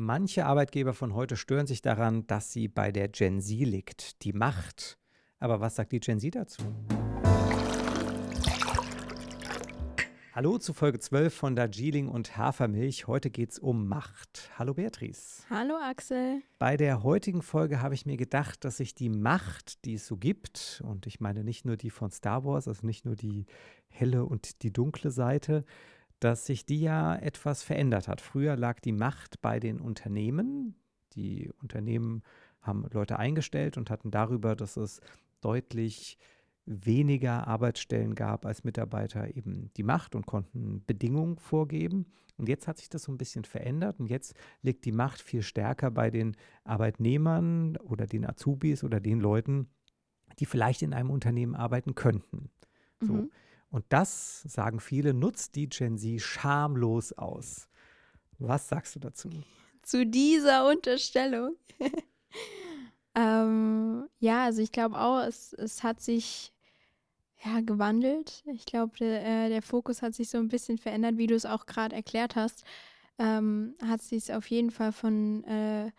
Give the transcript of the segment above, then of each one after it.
Manche Arbeitgeber von heute stören sich daran, dass sie bei der Gen Z liegt, die Macht. Aber was sagt die Gen Z dazu? Hallo zu Folge 12 von Darjeeling und Hafermilch. Heute geht es um Macht. Hallo Beatrice. Hallo Axel. Bei der heutigen Folge habe ich mir gedacht, dass sich die Macht, die es so gibt, und ich meine nicht nur die von Star Wars, also nicht nur die helle und die dunkle Seite, dass sich die ja etwas verändert hat. Früher lag die Macht bei den Unternehmen. Die Unternehmen haben Leute eingestellt und hatten darüber, dass es deutlich weniger Arbeitsstellen gab als Mitarbeiter eben die Macht und konnten Bedingungen vorgeben. Und jetzt hat sich das so ein bisschen verändert und jetzt liegt die Macht viel stärker bei den Arbeitnehmern oder den Azubis oder den Leuten, die vielleicht in einem Unternehmen arbeiten könnten. So. Mhm. Und das, sagen viele, nutzt die Gen Z schamlos aus. Was sagst du dazu? Zu dieser Unterstellung. ähm, ja, also ich glaube auch, es, es hat sich ja, gewandelt. Ich glaube, der, äh, der Fokus hat sich so ein bisschen verändert, wie du es auch gerade erklärt hast. Ähm, hat sich auf jeden Fall von äh,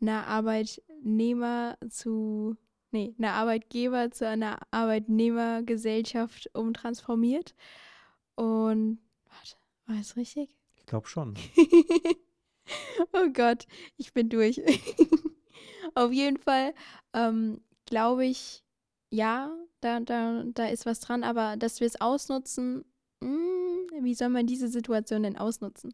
einer Arbeitnehmer zu nee, einer Arbeitgeber zu einer Arbeitnehmergesellschaft umtransformiert. Und, warte, war das richtig? Ich glaube schon. oh Gott, ich bin durch. Auf jeden Fall ähm, glaube ich, ja, da, da, da ist was dran, aber dass wir es ausnutzen, mh, hm, wie soll man diese Situation denn ausnutzen?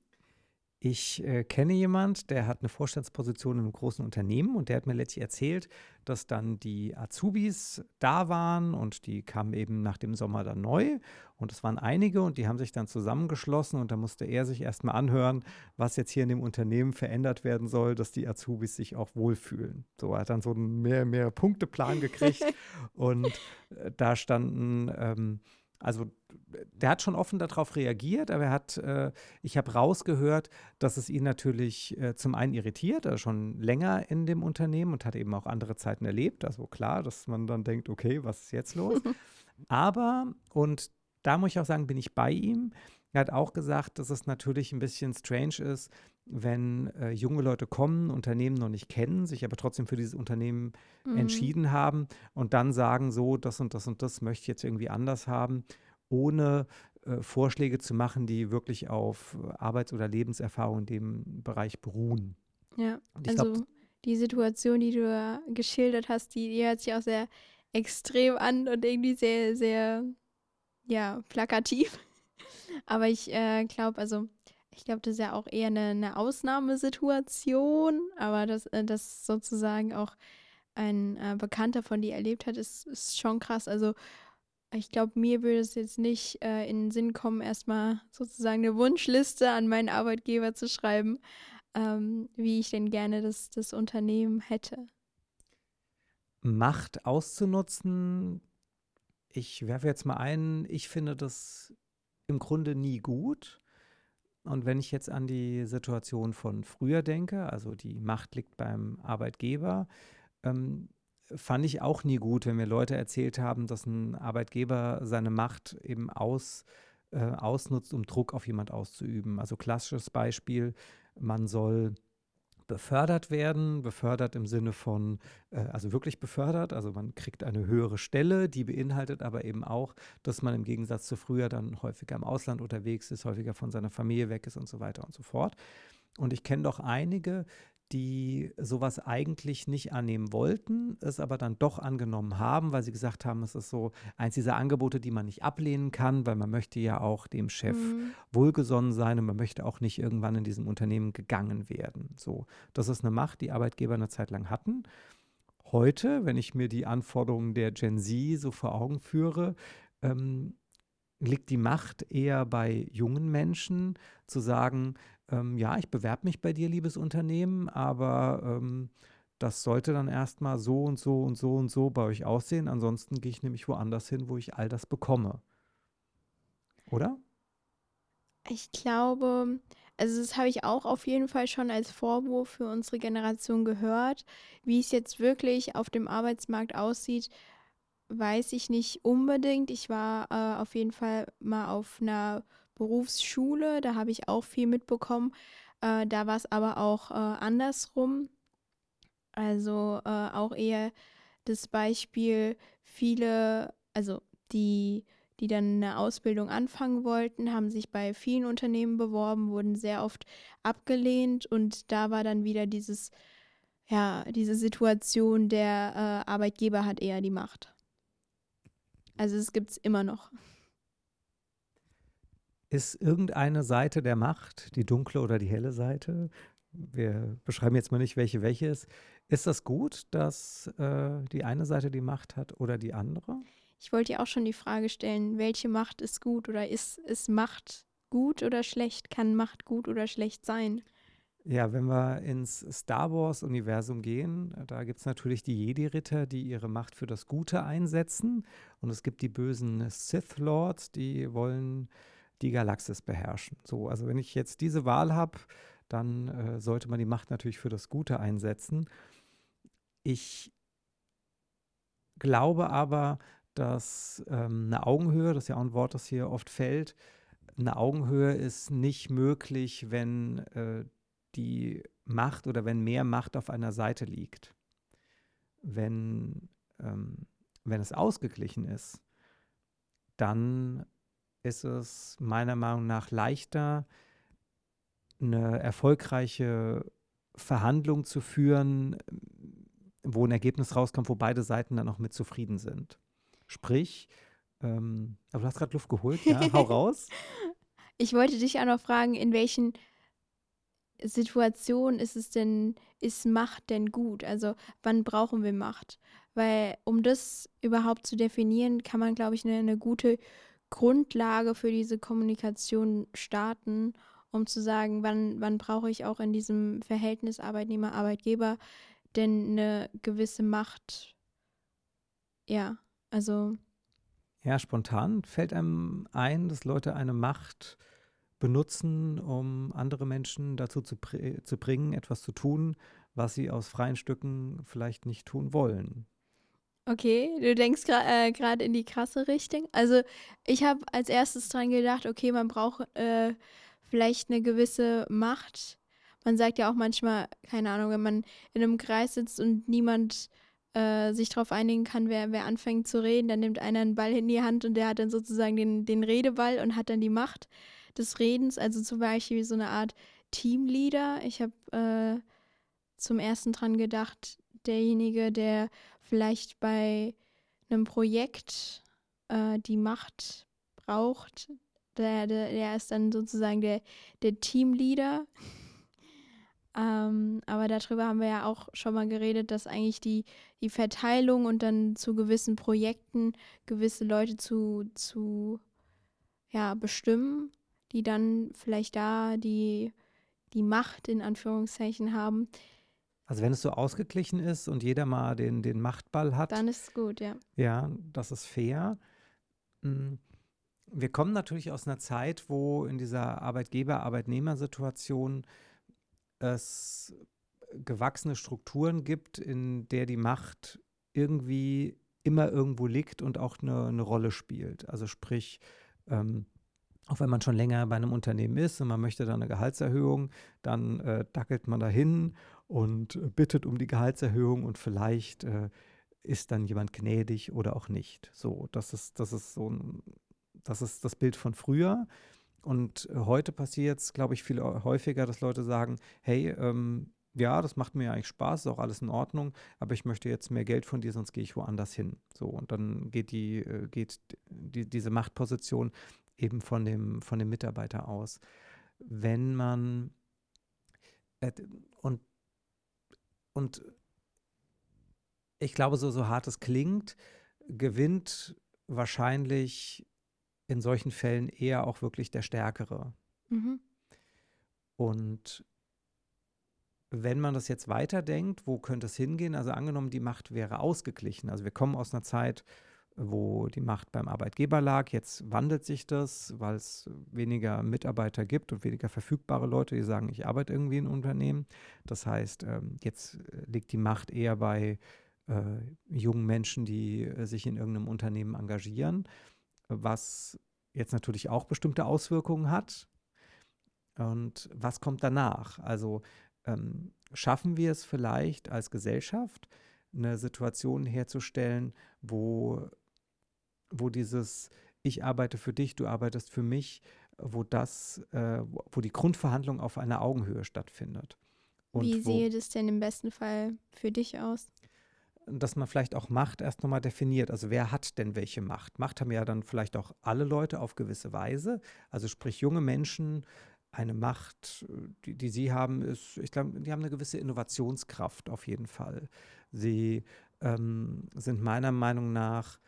Ich äh, kenne jemand, der hat eine Vorstandsposition in einem großen Unternehmen und der hat mir letztlich erzählt, dass dann die Azubis da waren und die kamen eben nach dem Sommer dann neu und es waren einige und die haben sich dann zusammengeschlossen und da musste er sich erstmal anhören, was jetzt hier in dem Unternehmen verändert werden soll, dass die Azubis sich auch wohlfühlen. So er hat dann so einen mehr, mehr Punkteplan gekriegt und äh, da standen ähm, also der hat schon offen darauf reagiert, aber er hat, äh, ich habe rausgehört, dass es ihn natürlich äh, zum einen irritiert, er ist schon länger in dem Unternehmen und hat eben auch andere Zeiten erlebt. Also klar, dass man dann denkt, okay, was ist jetzt los? aber, und da muss ich auch sagen, bin ich bei ihm. Er hat auch gesagt, dass es natürlich ein bisschen strange ist, wenn äh, junge Leute kommen, Unternehmen noch nicht kennen, sich aber trotzdem für dieses Unternehmen mhm. entschieden haben und dann sagen so, das und das und das möchte ich jetzt irgendwie anders haben, ohne äh, Vorschläge zu machen, die wirklich auf Arbeits- oder Lebenserfahrung in dem Bereich beruhen. Ja, also glaub, die Situation, die du da geschildert hast, die, die hört sich auch sehr extrem an und irgendwie sehr, sehr, ja, plakativ. Aber ich äh, glaube, also ich glaube, das ist ja auch eher eine, eine Ausnahmesituation, aber dass äh, das sozusagen auch ein äh, Bekannter von dir erlebt hat, ist, ist schon krass. Also ich glaube, mir würde es jetzt nicht äh, in den Sinn kommen, erstmal sozusagen eine Wunschliste an meinen Arbeitgeber zu schreiben, ähm, wie ich denn gerne das, das Unternehmen hätte. Macht auszunutzen, ich werfe jetzt mal ein, ich finde das im Grunde nie gut. Und wenn ich jetzt an die Situation von früher denke, also die Macht liegt beim Arbeitgeber, ähm, fand ich auch nie gut, wenn mir Leute erzählt haben, dass ein Arbeitgeber seine Macht eben aus, äh, ausnutzt, um Druck auf jemand auszuüben. Also klassisches Beispiel, man soll befördert werden, befördert im Sinne von, äh, also wirklich befördert, also man kriegt eine höhere Stelle, die beinhaltet aber eben auch, dass man im Gegensatz zu früher dann häufiger im Ausland unterwegs ist, häufiger von seiner Familie weg ist und so weiter und so fort. Und ich kenne doch einige, die sowas eigentlich nicht annehmen wollten, es aber dann doch angenommen haben, weil sie gesagt haben, es ist so eins dieser Angebote, die man nicht ablehnen kann, weil man möchte ja auch dem Chef mhm. wohlgesonnen sein und man möchte auch nicht irgendwann in diesem Unternehmen gegangen werden. So, das ist eine Macht, die Arbeitgeber eine Zeit lang hatten. Heute, wenn ich mir die Anforderungen der Gen Z so vor Augen führe, ähm, liegt die Macht eher bei jungen Menschen zu sagen, ähm, ja, ich bewerbe mich bei dir, liebes Unternehmen, aber ähm, das sollte dann erstmal so und so und so und so bei euch aussehen. Ansonsten gehe ich nämlich woanders hin, wo ich all das bekomme. Oder? Ich glaube, also das habe ich auch auf jeden Fall schon als Vorwurf für unsere Generation gehört. Wie es jetzt wirklich auf dem Arbeitsmarkt aussieht, weiß ich nicht unbedingt. Ich war äh, auf jeden Fall mal auf einer Berufsschule, da habe ich auch viel mitbekommen. Äh, da war es aber auch äh, andersrum. Also äh, auch eher das Beispiel, viele, also die, die dann eine Ausbildung anfangen wollten, haben sich bei vielen Unternehmen beworben, wurden sehr oft abgelehnt und da war dann wieder dieses, ja, diese Situation, der äh, Arbeitgeber hat eher die Macht. Also es gibt es immer noch. Ist irgendeine Seite der Macht, die dunkle oder die helle Seite, wir beschreiben jetzt mal nicht, welche welche ist, ist das gut, dass äh, die eine Seite die Macht hat oder die andere? Ich wollte dir auch schon die Frage stellen, welche Macht ist gut oder ist, ist Macht gut oder schlecht? Kann Macht gut oder schlecht sein? Ja, wenn wir ins Star Wars-Universum gehen, da gibt es natürlich die Jedi-Ritter, die ihre Macht für das Gute einsetzen. Und es gibt die bösen Sith Lords, die wollen die Galaxis beherrschen. So, also wenn ich jetzt diese Wahl habe, dann äh, sollte man die Macht natürlich für das Gute einsetzen. Ich glaube aber, dass ähm, eine Augenhöhe, das ist ja auch ein Wort, das hier oft fällt, eine Augenhöhe ist nicht möglich, wenn äh, die Macht oder wenn mehr Macht auf einer Seite liegt. Wenn, ähm, wenn es ausgeglichen ist, dann ist es meiner Meinung nach leichter, eine erfolgreiche Verhandlung zu führen, wo ein Ergebnis rauskommt, wo beide Seiten dann auch mit zufrieden sind. Sprich, ähm, aber du hast gerade Luft geholt, ja, hau raus. Ich wollte dich auch noch fragen, in welchen Situationen ist es denn, ist Macht denn gut? Also wann brauchen wir Macht? Weil um das überhaupt zu definieren, kann man, glaube ich, eine, eine gute Grundlage für diese Kommunikation starten, um zu sagen, wann, wann brauche ich auch in diesem Verhältnis Arbeitnehmer-Arbeitgeber denn eine gewisse Macht? Ja, also. Ja, spontan fällt einem ein, dass Leute eine Macht benutzen, um andere Menschen dazu zu, zu bringen, etwas zu tun, was sie aus freien Stücken vielleicht nicht tun wollen. Okay, du denkst gerade äh, in die krasse Richtung. Also ich habe als erstes dran gedacht, okay, man braucht äh, vielleicht eine gewisse Macht. Man sagt ja auch manchmal, keine Ahnung, wenn man in einem Kreis sitzt und niemand äh, sich darauf einigen kann, wer, wer anfängt zu reden, dann nimmt einer einen Ball in die Hand und der hat dann sozusagen den, den Redeball und hat dann die Macht des Redens, also zum Beispiel so eine Art Teamleader. Ich habe äh, zum ersten dran gedacht, derjenige, der vielleicht bei einem Projekt äh, die Macht braucht, der, der, der, ist dann sozusagen der, der Teamleader. ähm, aber darüber haben wir ja auch schon mal geredet, dass eigentlich die, die Verteilung und dann zu gewissen Projekten gewisse Leute zu, zu ja, bestimmen die dann vielleicht da die, die Macht in Anführungszeichen haben. Also wenn es so ausgeglichen ist und jeder mal den, den Machtball hat. Dann ist es gut, ja. Ja, das ist fair. Hm, wir kommen natürlich aus einer Zeit, wo in dieser Arbeitgeber-Arbeitnehmer-Situation es gewachsene Strukturen gibt, in der die Macht irgendwie immer irgendwo liegt und auch eine, eine Rolle spielt. Also sprich, ähm, auch wenn man schon länger bei einem Unternehmen ist und man möchte da eine Gehaltserhöhung, dann äh, dackelt man dahin und bittet um die Gehaltserhöhung und vielleicht äh, ist dann jemand gnädig oder auch nicht. So, das ist, das ist so ein, das ist das Bild von früher. Und heute passiert es, glaube ich, viel häufiger, dass Leute sagen, hey, ähm, ja, das macht mir eigentlich Spaß, ist auch alles in Ordnung, aber ich möchte jetzt mehr Geld von dir, sonst gehe ich woanders hin. So, und dann geht die, äh, geht die, diese Machtposition eben von dem, von dem Mitarbeiter aus. Wenn man äh, und, und ich glaube, so, so hart es klingt, gewinnt wahrscheinlich in solchen Fällen eher auch wirklich der Stärkere. Mhm. Und wenn man das jetzt weiterdenkt, wo könnte es hingehen? Also angenommen, die Macht wäre ausgeglichen. Also wir kommen aus einer Zeit, wo die Macht beim Arbeitgeber lag. Jetzt wandelt sich das, weil es weniger Mitarbeiter gibt und weniger verfügbare Leute, die sagen, ich arbeite irgendwie in Unternehmen. Das heißt, ähm, jetzt äh, liegt die Macht eher bei äh, jungen Menschen, die äh, sich in irgendeinem Unternehmen engagieren, was jetzt natürlich auch bestimmte Auswirkungen hat. Und was kommt danach? Also ähm, schaffen wir es vielleicht als Gesellschaft, eine Situation herzustellen, wo, wo dieses Ich arbeite für dich, du arbeitest für mich, wo das, äh, wo die Grundverhandlung auf einer Augenhöhe stattfindet. Und Wie sehe das denn im besten Fall für dich aus? dass man vielleicht auch Macht erst nochmal definiert. Also wer hat denn welche Macht? Macht haben ja dann vielleicht auch alle Leute auf gewisse Weise. Also sprich junge Menschen, eine Macht, die, die sie haben, ist, ich glaube, die haben eine gewisse Innovationskraft auf jeden Fall. Sie ähm, sind meiner Meinung nach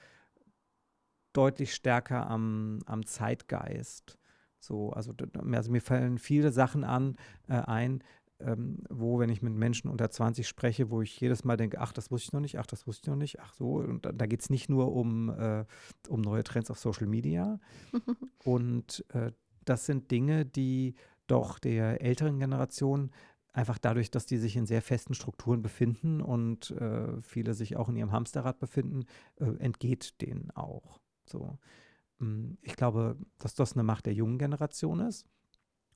deutlich stärker am, am Zeitgeist. So, also, also mir fallen viele Sachen an, äh, ein, ähm, wo, wenn ich mit Menschen unter 20 spreche, wo ich jedes Mal denke, ach, das wusste ich noch nicht, ach, das wusste ich noch nicht, ach so. Und da, da geht es nicht nur um, äh, um neue Trends auf Social Media. und äh, das sind Dinge, die doch der älteren Generation einfach dadurch, dass die sich in sehr festen Strukturen befinden und äh, viele sich auch in ihrem Hamsterrad befinden, äh, entgeht denen auch. So. Hm, ich glaube, dass das eine Macht der jungen Generation ist.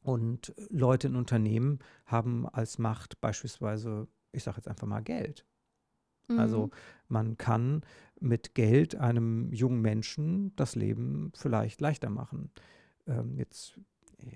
Und Leute in Unternehmen haben als Macht beispielsweise, ich sage jetzt einfach mal Geld. Also mhm. Also man kann mit Geld einem jungen Menschen das Leben vielleicht leichter machen. Ähm, jetzt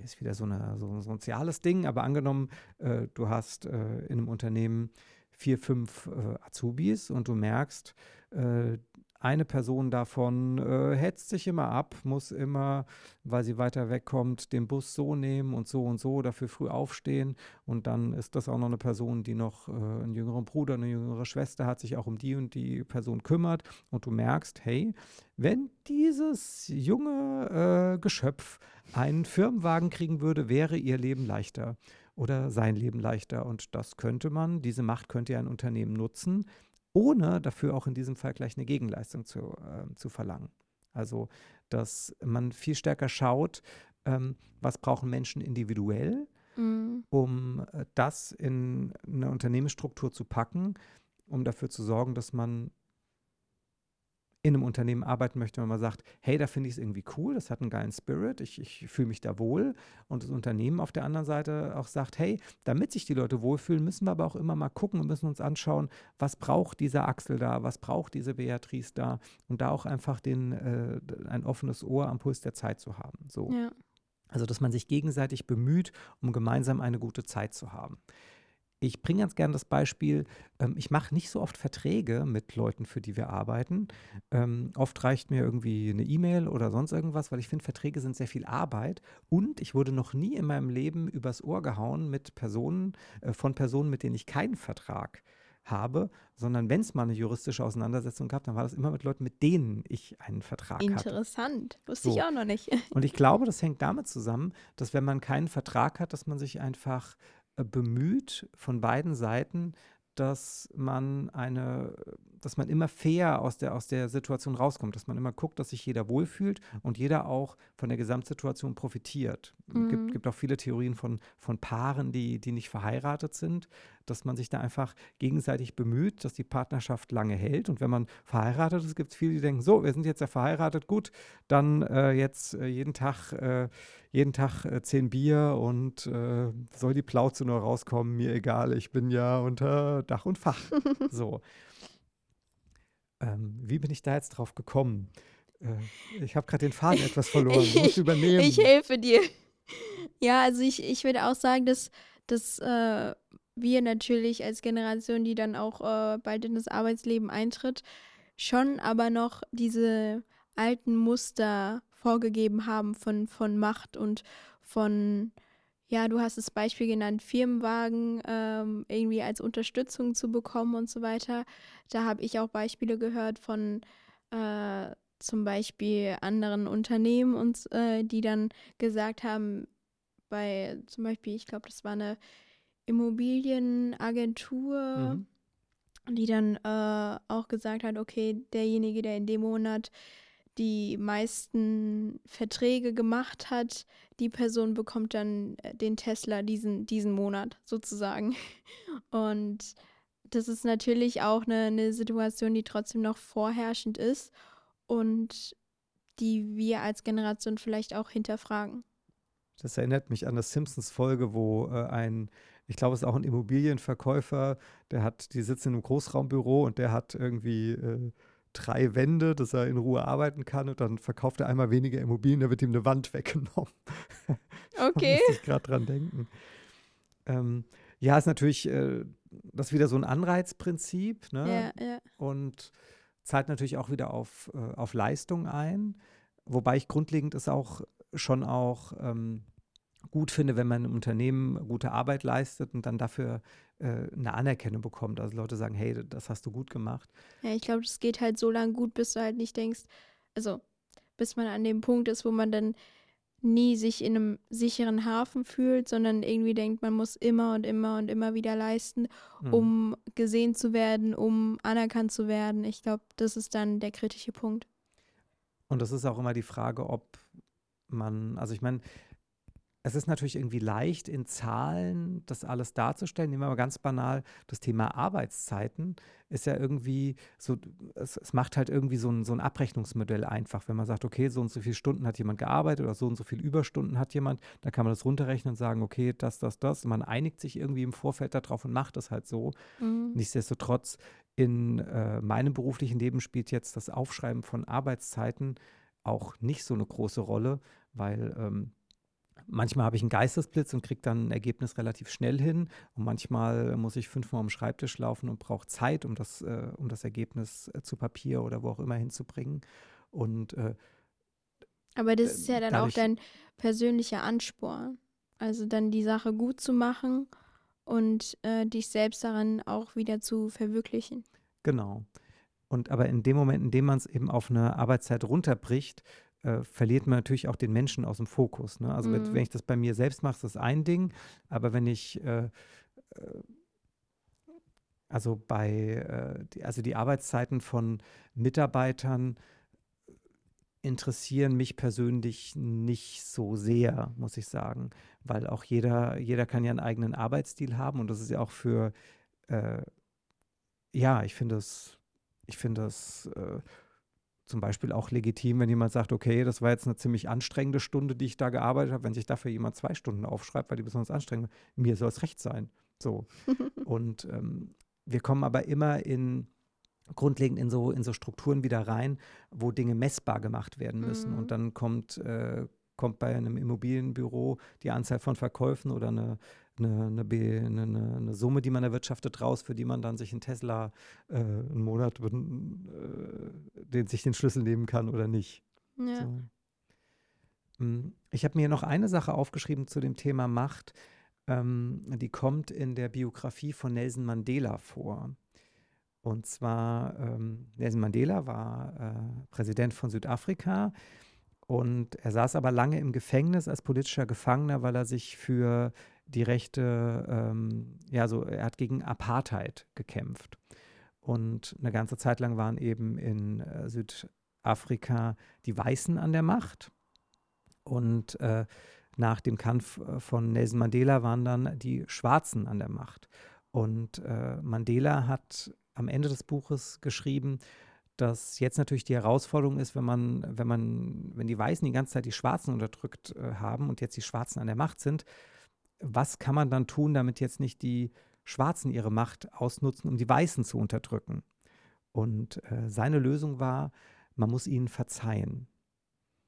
ist wieder so, eine, so ein soziales Ding, aber angenommen, äh, du hast äh, in einem Unternehmen vier, fünf äh, Azubis und du merkst, äh, eine Person davon äh, hetzt sich immer ab, muss immer, weil sie weiter wegkommt, den Bus so nehmen und so und so, dafür früh aufstehen. Und dann ist das auch noch eine Person, die noch äh, einen jüngeren Bruder, eine jüngere Schwester hat, sich auch um die und die Person kümmert. Und du merkst, hey, wenn dieses junge äh, Geschöpf einen Firmenwagen kriegen würde, wäre ihr Leben leichter oder sein Leben leichter. Und das könnte man, diese Macht könnte ja ein Unternehmen nutzen, ohne dafür auch in diesem Fall gleich eine Gegenleistung zu, äh, zu verlangen. Also, dass man viel stärker schaut, ähm, was brauchen Menschen individuell, mhm. um äh, das in eine Unternehmensstruktur zu packen, um dafür zu sorgen, dass man in einem Unternehmen arbeiten möchte, wenn man sagt, hey, da finde ich es irgendwie cool, das hat einen geilen Spirit, ich, ich fühle mich da wohl. Und das Unternehmen auf der anderen Seite auch sagt, hey, damit sich die Leute wohlfühlen, müssen wir aber auch immer mal gucken und müssen uns anschauen, was braucht dieser Axel da, was braucht diese Beatrice da und da auch einfach den, äh, ein offenes Ohr am Puls der Zeit zu haben. So. Ja. Also, dass man sich gegenseitig bemüht, um gemeinsam eine gute Zeit zu haben. Ich bringe ganz gerne das Beispiel, ähm, ich mache nicht so oft Verträge mit Leuten, für die wir arbeiten. Ähm, oft reicht mir irgendwie eine E-Mail oder sonst irgendwas, weil ich finde, Verträge sind sehr viel Arbeit. Und ich wurde noch nie in meinem Leben übers Ohr gehauen mit Personen, äh, von Personen, mit denen ich keinen Vertrag habe, sondern wenn es mal eine juristische Auseinandersetzung gab, dann war das immer mit Leuten, mit denen ich einen Vertrag Interessant. hatte. Interessant, wusste so. ich auch noch nicht. Und ich glaube, das hängt damit zusammen, dass wenn man keinen Vertrag hat, dass man sich einfach bemüht von beiden Seiten, dass man eine, dass man immer fair aus der, aus der Situation rauskommt, dass man immer guckt, dass sich jeder wohlfühlt und jeder auch von der Gesamtsituation profitiert. Es mhm. gibt, gibt auch viele Theorien von, von Paaren, die, die nicht verheiratet sind, dass man sich da einfach gegenseitig bemüht, dass die Partnerschaft lange hält. Und wenn man verheiratet ist, gibt es viele, die denken, so, wir sind jetzt ja verheiratet, gut, dann äh, jetzt äh, jeden Tag, äh, jeden Tag äh, zehn Bier und äh, soll die Plauze nur rauskommen, mir egal, ich bin ja unter Dach und Fach. so. Ähm, wie bin ich da jetzt drauf gekommen? Äh, ich habe gerade den Faden etwas verloren. Ich muss übernehmen. Ich helfe dir. Ja, also ich, ich würde auch sagen, dass, dass äh, wir natürlich als Generation, die dann auch äh, bald in das Arbeitsleben eintritt, schon aber noch diese alten Muster vorgegeben haben von, von Macht und von, ja, du hast das Beispiel genannt, Firmenwagen ähm, irgendwie als Unterstützung zu bekommen und so weiter. Da habe ich auch Beispiele gehört von äh, zum Beispiel anderen Unternehmen und äh, die dann gesagt haben, bei zum Beispiel, ich glaube, das war eine Immobilienagentur, mhm. die dann äh, auch gesagt hat, okay, derjenige, der in dem Monat die meisten Verträge gemacht hat, die Person bekommt dann äh, den Tesla diesen, diesen Monat sozusagen. Und das ist natürlich auch eine, eine Situation, die trotzdem noch vorherrschend ist und die wir als Generation vielleicht auch hinterfragen. Das erinnert mich an eine Simpsons-Folge, wo äh, ein, ich glaube, es ist auch ein Immobilienverkäufer, der hat, die sitzen in einem Großraumbüro und der hat irgendwie äh, drei Wände, dass er in Ruhe arbeiten kann und dann verkauft er einmal weniger Immobilien, da wird ihm eine Wand weggenommen. Okay. da muss ich gerade dran denken. Ähm, ja, ist natürlich äh, das ist wieder so ein Anreizprinzip, ne? Ja, ja. Und zahlt natürlich auch wieder auf, äh, auf Leistung ein. Wobei ich grundlegend es auch schon auch ähm, gut finde, wenn man im Unternehmen gute Arbeit leistet und dann dafür äh, eine Anerkennung bekommt. Also Leute sagen, hey, das hast du gut gemacht. Ja, ich glaube, das geht halt so lange gut, bis du halt nicht denkst, also bis man an dem Punkt ist, wo man dann nie sich in einem sicheren Hafen fühlt, sondern irgendwie denkt, man muss immer und immer und immer wieder leisten, mhm. um gesehen zu werden, um anerkannt zu werden. Ich glaube, das ist dann der kritische Punkt. Und das ist auch immer die Frage, ob man, also ich meine, es ist natürlich irgendwie leicht, in Zahlen das alles darzustellen. Nehmen wir mal ganz banal das Thema Arbeitszeiten. Ist ja irgendwie so, es, es macht halt irgendwie so ein, so ein Abrechnungsmodell einfach. Wenn man sagt, okay, so und so viele Stunden hat jemand gearbeitet oder so und so viele Überstunden hat jemand, dann kann man das runterrechnen und sagen, okay, das, das, das. Und man einigt sich irgendwie im Vorfeld darauf und macht es halt so. Mhm. Nichtsdestotrotz, in äh, meinem beruflichen Leben spielt jetzt das Aufschreiben von Arbeitszeiten auch nicht so eine große Rolle, weil ähm, manchmal habe ich einen Geistesblitz und kriege dann ein Ergebnis relativ schnell hin. Und manchmal muss ich fünfmal am Schreibtisch laufen und brauche Zeit, um das, äh, um das Ergebnis äh, zu Papier oder wo auch immer hinzubringen. Und äh, aber das ist ja dann auch dein persönlicher Ansporn. Also dann die Sache gut zu machen und äh, dich selbst daran auch wieder zu verwirklichen. Genau. Und aber in dem Moment, in dem man es eben auf eine Arbeitszeit runterbricht, äh, verliert man natürlich auch den Menschen aus dem Fokus. Ne? Also mhm. wenn, wenn, ich das bei mir selbst mache, ist das ein Ding, aber wenn ich äh, äh also bei äh, die, also die Arbeitszeiten von Mitarbeitern interessieren mich persönlich nicht so sehr, muss ich sagen, weil auch jeder, jeder kann ja einen eigenen Arbeitsstil haben und das ist ja auch für, äh, ja, ich finde es, ich finde es äh, zum Beispiel auch legitim, wenn jemand sagt, okay, das war jetzt eine ziemlich anstrengende Stunde, die ich da gearbeitet habe, wenn sich dafür jemand zwei Stunden aufschreibt, weil die besonders anstrengend war. Mir soll es recht sein. So. Und ähm, wir kommen aber immer in grundlegend in so, in so Strukturen wieder rein, wo Dinge messbar gemacht werden müssen. Mhm. Und dann kommt, äh, kommt bei einem Immobilienbüro die Anzahl von Verkäufen oder eine eine, eine, eine, eine, Summe, die man erwirtschaftet, raus, für die man dann sich einen Tesla äh, einen Monat, äh, den sich den Schlüssel nehmen kann oder nicht. Ja. So. Hm, ich habe mir noch eine Sache aufgeschrieben zu dem Thema Macht. Ähm, die kommt in der Biografie von Nelson Mandela vor. Und zwar, ähm, Nelson Mandela war äh, Präsident von Südafrika und er saß aber lange im Gefängnis als politischer Gefangener, weil er sich für die Rechte, ähm, ja, so, er hat gegen Apartheid gekämpft. Und eine ganze Zeit lang waren eben in äh, Südafrika die Weißen an der Macht. Und äh, nach dem Kampf äh, von Nelson Mandela waren dann die Schwarzen an der Macht. Und äh, Mandela hat am Ende des Buches geschrieben, dass jetzt natürlich die Herausforderung ist, wenn man, wenn man, wenn die Weißen die ganze Zeit die Schwarzen unterdrückt äh, haben und jetzt die Schwarzen an der Macht sind, was kann man dann tun, damit jetzt nicht die Schwarzen ihre Macht ausnutzen, um die Weißen zu unterdrücken? Und äh, seine Lösung war, man muss ihnen verzeihen.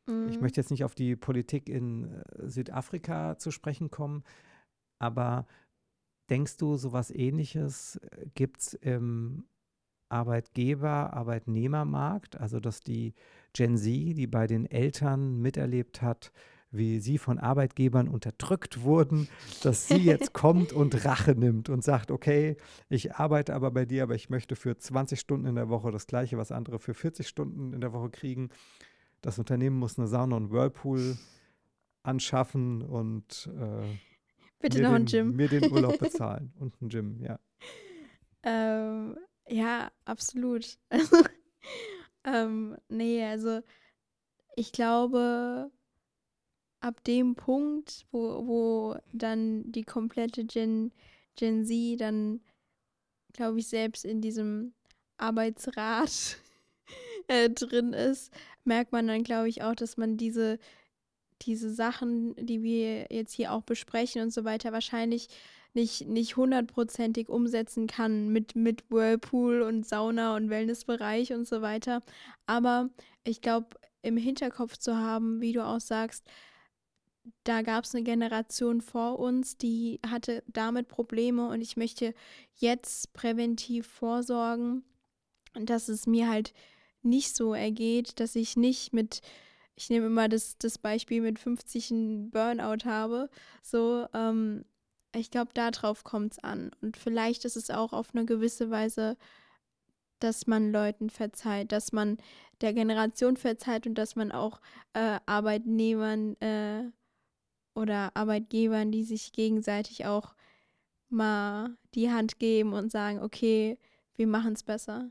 Mhm. Ich möchte jetzt nicht auf die Politik in äh, Südafrika zu sprechen kommen, aber denkst du, so etwas ähnliches äh, gibt es im Arbeitgeber, Arbeitnehmermarkt, also dass die Gen Z, die bei den Eltern miterlebt hat, wie sie von Arbeitgebern unterdrückt wurden, dass sie jetzt kommt und Rache nimmt und sagt, okay, ich arbeite aber bei dir, aber ich möchte für 20 Stunden in der Woche das gleiche, was andere für 40 Stunden in der Woche kriegen. Das Unternehmen muss eine Sauna und Whirlpool anschaffen und äh, Bitte noch ein Gym. mir den Urlaub bezahlen und ein Gym, ja. Ähm, ja, absolut. ähm, nee, also ich glaube, ab dem Punkt, wo, wo dann die komplette Gen, Gen Z dann, glaube ich, selbst in diesem Arbeitsrat äh, drin ist, merkt man dann, glaube ich, auch, dass man diese, diese Sachen, die wir jetzt hier auch besprechen und so weiter, wahrscheinlich nicht, nicht hundertprozentig umsetzen kann mit, mit Whirlpool und Sauna und Wellnessbereich und so weiter. Aber ich glaube, im Hinterkopf zu haben, wie du auch sagst, da gab es eine Generation vor uns, die hatte damit Probleme und ich möchte jetzt präventiv vorsorgen, dass es mir halt nicht so ergeht, dass ich nicht mit, ich nehme immer das, das Beispiel mit 50 einen Burnout habe, so, ähm, ich glaube, darauf kommt es an. Und vielleicht ist es auch auf eine gewisse Weise, dass man Leuten verzeiht, dass man der Generation verzeiht und dass man auch äh, Arbeitnehmern äh, oder Arbeitgebern, die sich gegenseitig auch mal die Hand geben und sagen, okay, wir machen es besser.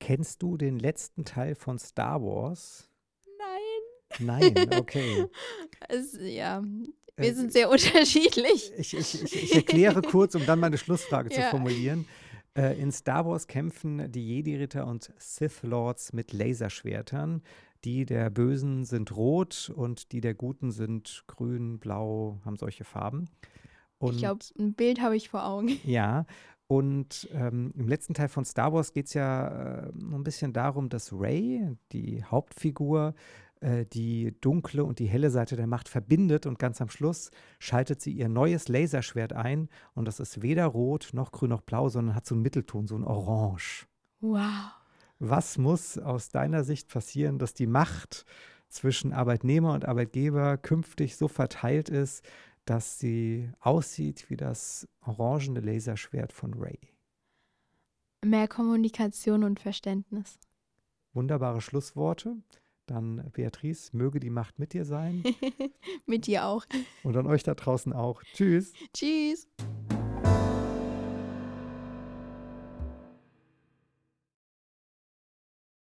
Kennst du den letzten Teil von Star Wars? Nein. Nein, okay. es, ja, wir äh, sind sehr unterschiedlich. Ich, ich, ich, ich, erkläre kurz, um dann meine Schlussfrage ja. zu formulieren. Äh, in Star Wars kämpfen die Jedi-Ritter und Sith-Lords mit Laserschwertern. Die der Bösen sind rot und die der Guten sind grün, blau, haben solche Farben. Und, ich glaube, ein Bild habe ich vor Augen. Ja, und ähm, im letzten Teil von Star Wars geht es ja äh, ein bisschen darum, dass Ray, die Hauptfigur, äh, die dunkle und die helle Seite der Macht verbindet und ganz am Schluss schaltet sie ihr neues Laserschwert ein und das ist weder rot noch grün noch blau, sondern hat so einen Mittelton, so ein Orange. Wow. Was muss aus deiner Sicht passieren, dass die Macht zwischen Arbeitnehmer und Arbeitgeber künftig so verteilt ist, dass sie aussieht wie das orangene Laserschwert von Ray? Mehr Kommunikation und Verständnis. Wunderbare Schlussworte. Dann, Beatrice, möge die Macht mit dir sein. mit dir auch. Und an euch da draußen auch. Tschüss. Tschüss.